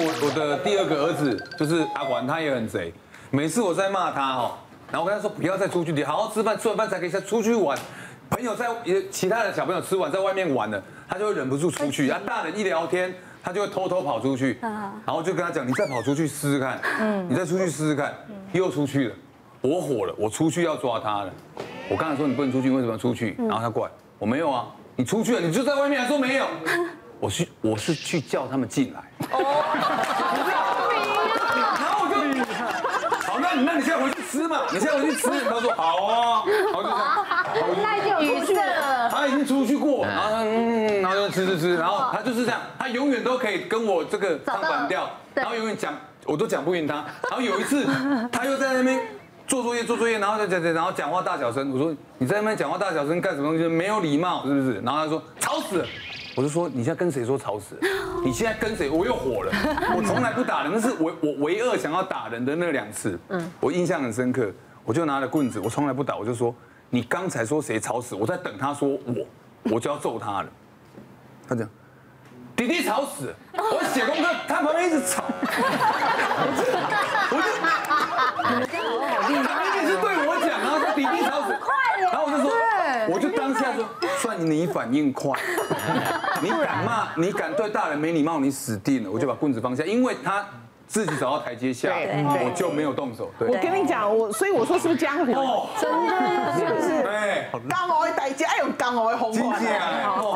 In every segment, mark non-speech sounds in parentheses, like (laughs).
我我的第二个儿子就是阿管，他也很贼。每次我在骂他哦，然后我跟他说不要再出去，你好好吃饭，吃完饭才可以再出去玩。朋友在也其他的小朋友吃完在外面玩了，他就会忍不住出去。啊，大人一聊天，他就会偷偷跑出去，然后就跟他讲，你再跑出去试试看，嗯，你再出去试试看，又出去了，我火了，我出去要抓他了。我刚才说你不能出去，为什么要出去？然后他过来，我没有啊，你出去了，你就在外面还说没有。(laughs) 我去，我是去叫他们进来。哦，然后我就，好，那你那你现在回去吃嘛，你现在回去吃。他说好啊，好就这样。那就出去了。他已经出去过，然后嗯，然后就吃吃吃，然后他就是这样，他永远都可以跟我这个唱反调，然后永远讲，我都讲不赢他。然后有一次，他又在那边做作业做作业，然后再讲讲，然后讲话大小声。我说你在那边讲话大小声干什么东西？没有礼貌是不是？然后他说吵死了。我就说，你现在跟谁说吵死了？(gasps) 你现在跟谁？我又火了。(laughs) 我从来不打人，那是我我唯二想要打人的那两次。嗯，我印象很深刻。我就拿了棍子，我从来不打。我就说，你刚才说谁吵死？我在等他说我，我就要揍他了。他讲，弟弟吵死。我写功课，他旁边一直吵。(laughs) 算你反应快，(laughs) 你敢骂，你敢对大人没礼貌，你死定了！我就把棍子放下，因为他自己找到台阶下，我就没有动手。对，我跟你讲，我所以我说是不是江湖？哦，真的，是。不是？对，江湖的台阶，哎呦，江湖的红款，好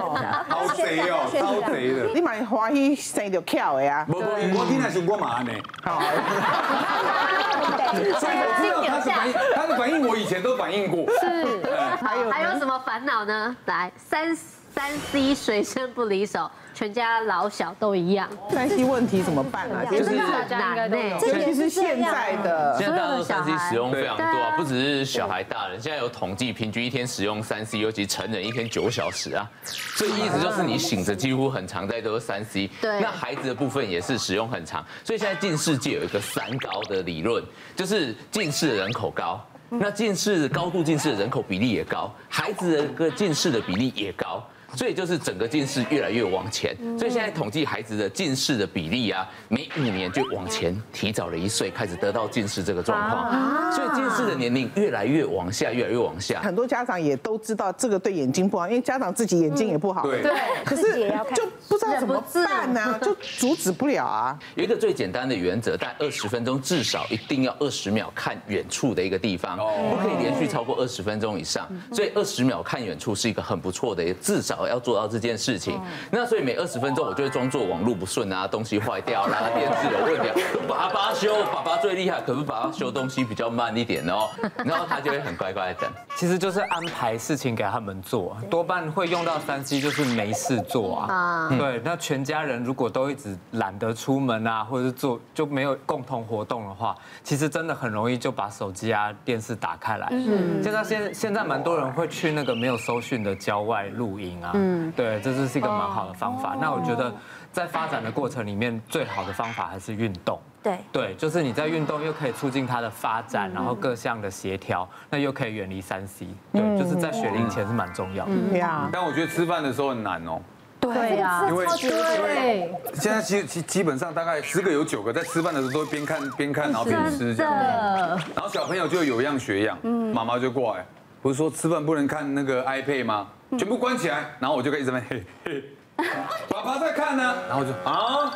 贼哦，(laughs) 超贼的。你蛮欢喜生着巧的啊？不不，我听来是我妈呢。好，(laughs) 所以我知道他是反应，他的反应我以前都反应过。是。还有还有什么烦恼呢？来，三三 C 随身不离手，全家老小都一样。三 C 问题怎么办啊？就是难呢。其是现在的现在大家都三 C 使用非常多啊，不只是小孩、大人。现在有统计，平均一天使用三 C，尤其成人一天九小时啊。所以意思就是你醒着几乎很常在都是三 C。对。那孩子的部分也是使用很长，所以现在近视界有一个三高的理论，就是近视的人口高。那近视高度近视的人口比例也高，孩子的个近视的比例也高。所以就是整个近视越来越往前，所以现在统计孩子的近视的比例啊，每五年就往前提早了一岁，开始得到近视这个状况。所以近视的年龄越来越往下，越来越往下。很多家长也都知道这个对眼睛不好，因为家长自己眼睛也不好。对。可是就不知道怎么办呢？就阻止不了啊。有一个最简单的原则，但二十分钟至少一定要二十秒看远处的一个地方，不可以连续超过二十分钟以上。所以二十秒看远处是一个很不错的，至少。要做到这件事情，那所以每二十分钟我就会装作网络不顺啊，东西坏掉啦，电视有问题，爸爸修，爸爸最厉害，可是爸爸修东西比较慢一点哦，然后他就会很乖乖的等。其实就是安排事情给他们做，多半会用到三 C，就是没事做啊。对，那全家人如果都一直懒得出门啊，或者是做就没有共同活动的话，其实真的很容易就把手机啊、电视打开来。嗯，现在现现在蛮多人会去那个没有收讯的郊外露营啊。嗯，对，这就是一个蛮好的方法。那我觉得在发展的过程里面，最好的方法还是运动。对，对，就是你在运动又可以促进它的发展，然后各项的协调，那又可以远离三 C。对，就是在学龄前是蛮重要的。对啊。但我觉得吃饭的时候很难哦。对呀。因为对。现在基基基本上大概十个有九个在吃饭的时候都会边看边看，然后边吃这样。然后小朋友就有样学样，妈妈就过来，不是说吃饭不能看那个 iPad 吗？全部关起来，然后我就可以这边嘿嘿，(laughs) 爸爸在看呢，然后就啊，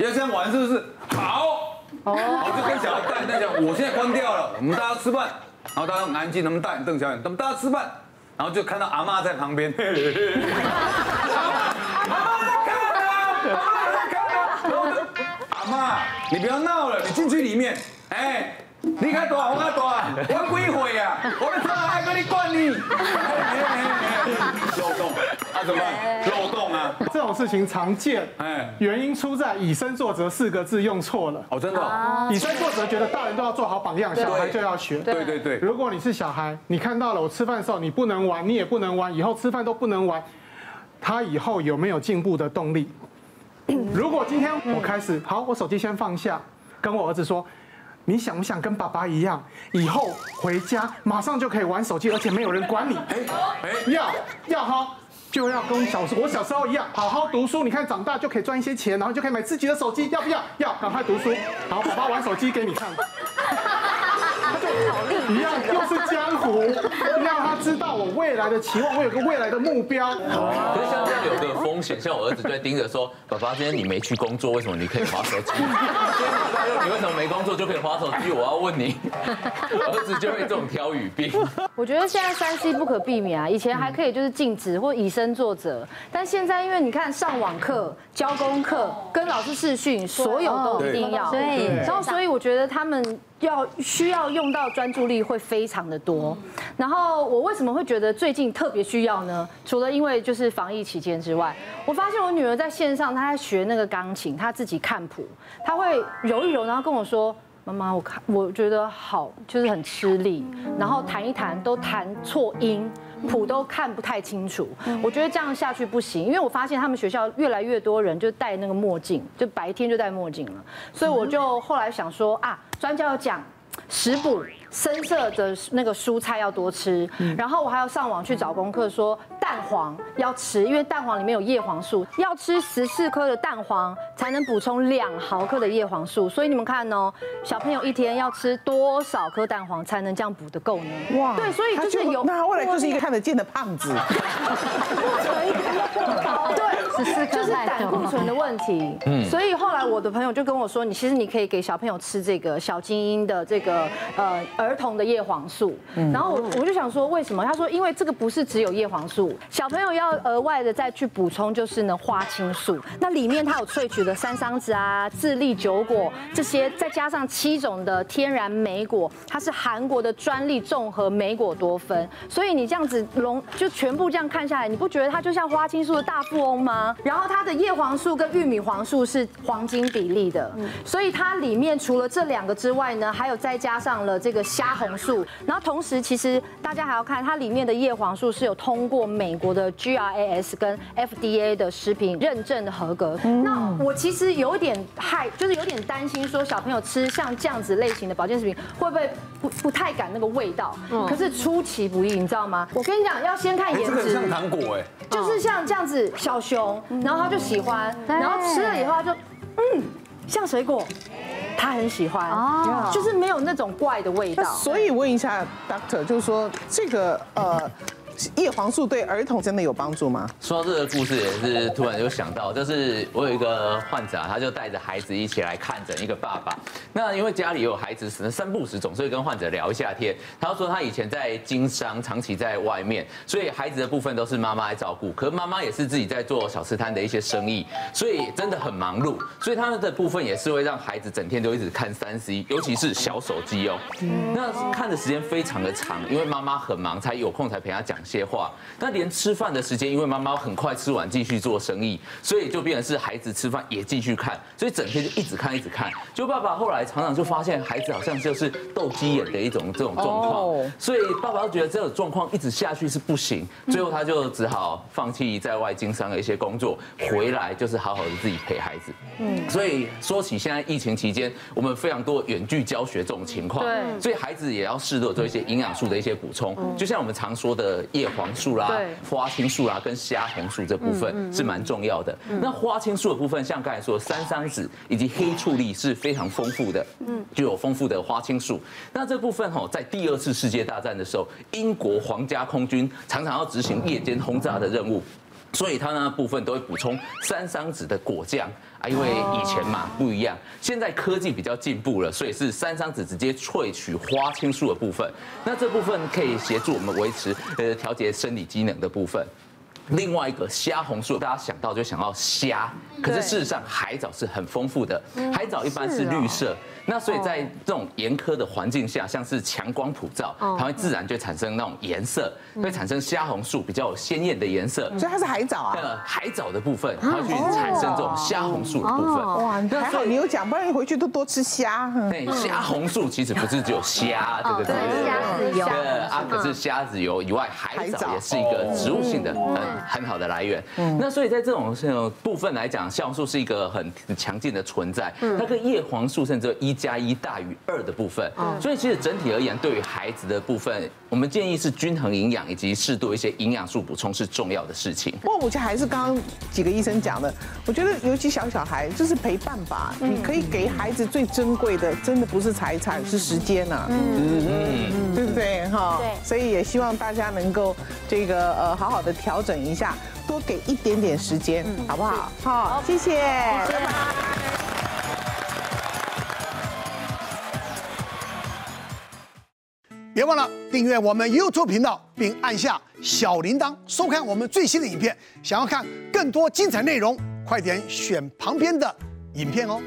要这样玩是不是？好，我就跟小孩带带讲，我现在关掉了，我们大家吃饭，然后大家很安静，他们大眼瞪小眼，他们大家吃饭，然后就看到阿妈在旁边，阿妈在看呢，阿妈在看呢，然后就阿妈，你不要闹了，你进去里面，哎。你看多少？我看多少？我几岁啊？我的车还跟你管你？漏洞啊？怎么？漏洞啊？这种事情常见，哎，原因出在以身作则四个字用错了。哦，真的。以身作则，觉得大人都要做好榜样，小孩就要学。对对对。如果你是小孩，你看到了我吃饭的时候你不能玩，你也不能玩，以后吃饭都不能玩，他以后有没有进步的动力？如果今天我开始，好，我手机先放下，跟我儿子说。你想不想跟爸爸一样，以后回家马上就可以玩手机，而且没有人管你？哎哎，要要哈，就要跟小时我小时候一样，好好读书。你看长大就可以赚一些钱，然后就可以买自己的手机，要不要？要，赶快读书。好，爸爸玩手机给你看。一样又是江湖，让他知道我未来的期望，我有个未来的目标。可是像这样有个风险，像我儿子就会盯着说：“爸爸，今天你没去工作，为什么你可以划手机？”今天爸爸说：“你为什么没工作就可以划手机？”我要问你，儿子就会这种挑语病。我觉得现在三 C 不可避免啊，以前还可以就是禁止或以身作则，但现在因为你看上网课、交功课、跟老师视讯，所有都一定要。对。然后所以我觉得他们。要需要用到专注力会非常的多，然后我为什么会觉得最近特别需要呢？除了因为就是防疫期间之外，我发现我女儿在线上，她在学那个钢琴，她自己看谱，她会揉一揉，然后跟我说：“妈妈，我看我觉得好，就是很吃力，然后弹一弹都弹错音。”谱都看不太清楚，我觉得这样下去不行，因为我发现他们学校越来越多人就戴那个墨镜，就白天就戴墨镜了，所以我就后来想说啊，专家要讲食补。深色的那个蔬菜要多吃，然后我还要上网去找功课，说蛋黄要吃，因为蛋黄里面有叶黄素，要吃十四颗的蛋黄才能补充两毫克的叶黄素。所以你们看哦，小朋友一天要吃多少颗蛋黄才能这样补得够呢？哇，对，所以就是有，那他未来就是一个看得见的胖子。(laughs) (laughs) 对，十四颗就是胆固醇的问题。嗯，所以后来我的朋友就跟我说，你其实你可以给小朋友吃这个小精英的这个呃。儿童的叶黄素，然后我我就想说为什么？他说因为这个不是只有叶黄素，小朋友要额外的再去补充就是呢花青素，那里面它有萃取的山桑子啊、智利酒果这些，再加上七种的天然莓果，它是韩国的专利综合莓果多酚，所以你这样子龙就全部这样看下来，你不觉得它就像花青素的大富翁吗？然后它的叶黄素跟玉米黄素是黄金比例的，所以它里面除了这两个之外呢，还有再加上了这个。虾红素，然后同时其实大家还要看它里面的叶黄素是有通过美国的 GRAS 跟 FDA 的食品认证的合格。那我其实有点害，就是有点担心说小朋友吃像这样子类型的保健食品会不会不不太敢那个味道？可是出其不意，你知道吗？我跟你讲，要先看颜值。像糖果哎，就是像这样子小熊，然后他就喜欢，然后吃了以后他就嗯像水果。他很喜欢，哦，就是没有那种怪的味道。所以问一下 Doctor，就是说这个呃。叶黄素对儿童真的有帮助吗？说到这个故事，也是突然就想到，就是我有一个患者，他就带着孩子一起来看诊，一个爸爸。那因为家里有孩子，只能三不时总是会跟患者聊一下天。他说他以前在经商，长期在外面，所以孩子的部分都是妈妈来照顾。可是妈妈也是自己在做小吃摊的一些生意，所以真的很忙碌。所以他们的部分也是会让孩子整天都一直看三 C，尤其是小手机哦。那看的时间非常的长，因为妈妈很忙，才有空才陪他讲些话，那连吃饭的时间，因为妈妈很快吃完继续做生意，所以就变成是孩子吃饭也继续看，所以整天就一直看一直看。就爸爸后来常常就发现孩子好像就是斗鸡眼的一种这种状况，所以爸爸就觉得这种状况一直下去是不行，最后他就只好放弃在外经商的一些工作，回来就是好好的自己陪孩子。嗯，所以说起现在疫情期间，我们非常多远距教学这种情况，对，所以孩子也要适度做一些营养素的一些补充，就像我们常说的叶黄素啦、花青素啦跟虾红素这部分是蛮重要的。那花青素的部分，像刚才说的山桑子以及黑醋栗是非常丰富的，嗯，具有丰富的花青素。那这部分吼，在第二次世界大战的时候，英国皇家空军常常要执行夜间轰炸的任务。所以它那部分都会补充山桑子的果酱啊，因为以前嘛不一样，现在科技比较进步了，所以是山桑子直接萃取花青素的部分。那这部分可以协助我们维持呃调节生理机能的部分。另外一个虾红素，大家想到就想到虾，可是事实上海藻是很丰富的，海藻一般是绿色。那所以在这种严苛的环境下，像是强光普照，它会自然就产生那种颜色，会产生虾红素比较有鲜艳的颜色。所以它是海藻啊？海藻的部分，它会去产生这种虾红素的部分。哇，还好你有讲，不然你回去都多吃虾。(laughs) 对，虾红素其实不是只有虾这个字，虾子油。啊，可是虾子油以外，海藻也是一个植物性的很很好的来源。那所以在这种部分来讲，酵素是一个很强劲的存在。它跟叶黄素甚至一加一大于二的部分。所以其实整体而言，对于孩子的部分，我们建议是均衡营养以及适度一些营养素补充是重要的事情。不过我觉得还是刚刚几个医生讲的，我觉得尤其小小孩就是陪伴吧。你可以给孩子最珍贵的，真的不是财产，是时间呐。嗯嗯，对不对哈？对。所以也希望大家能够这个呃好好的调整一下，多给一点点时间，好不好？好，谢谢。拜拜。别忘了订阅我们 YouTube 频道，并按下小铃铛，收看我们最新的影片。想要看更多精彩内容，快点选旁边的影片哦。